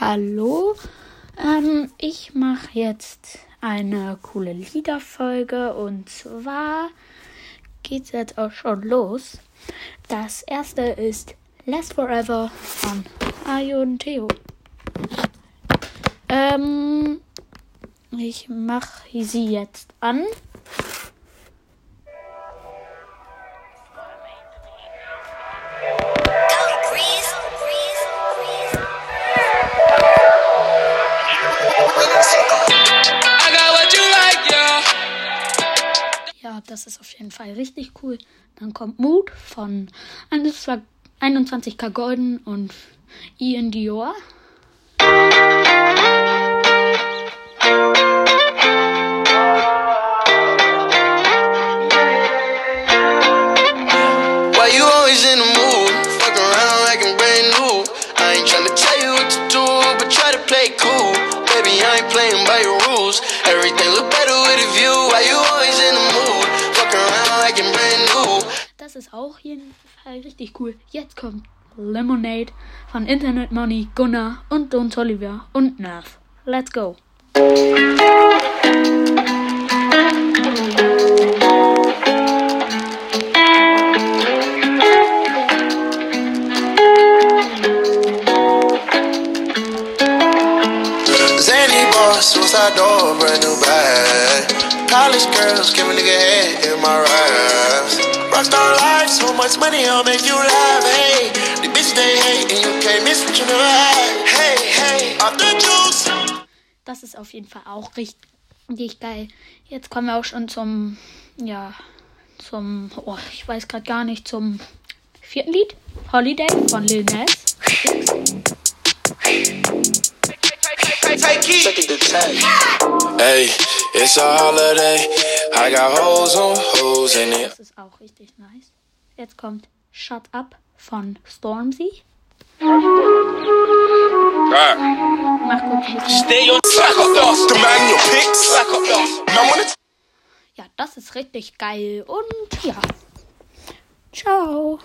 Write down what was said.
Hallo, ähm, ich mache jetzt eine coole Liederfolge und zwar geht's jetzt auch schon los. Das erste ist Last Forever von Ayo und Theo. Ähm, ich mache sie jetzt an. Ja, das ist auf jeden Fall richtig cool. Dann kommt Mood von 21k Golden und Ian Dior. Playing by your rules. Everything look better with a view. Why you always in the mood? Fuck around like I'm brand new. Das ist auch Fall richtig cool. Jetzt kommt Lemonade von Internet Money, Gunnar und Don Oliver und Nerf. Let's go. Suicide door, brand new bag. College girls, give a nigga head in my raps. Rockstar life, so much money, I'll make you laugh. Hey, the bitch they hate, and you can't miss what you never had. Hey, hey, off the juice. Das ist auf jeden Fall auch richtig geil. Jetzt kommen wir auch schon zum, ja, zum, oh, ich weiß gerade gar nicht, zum vierten Lied. Holiday von Lil Nas. Hey, it's a holiday. I got hoes on hoes in it. Das ist auch richtig nice. Jetzt kommt Shut Up von Stormzy. Ja, das ist richtig geil. Und ja. Ciao.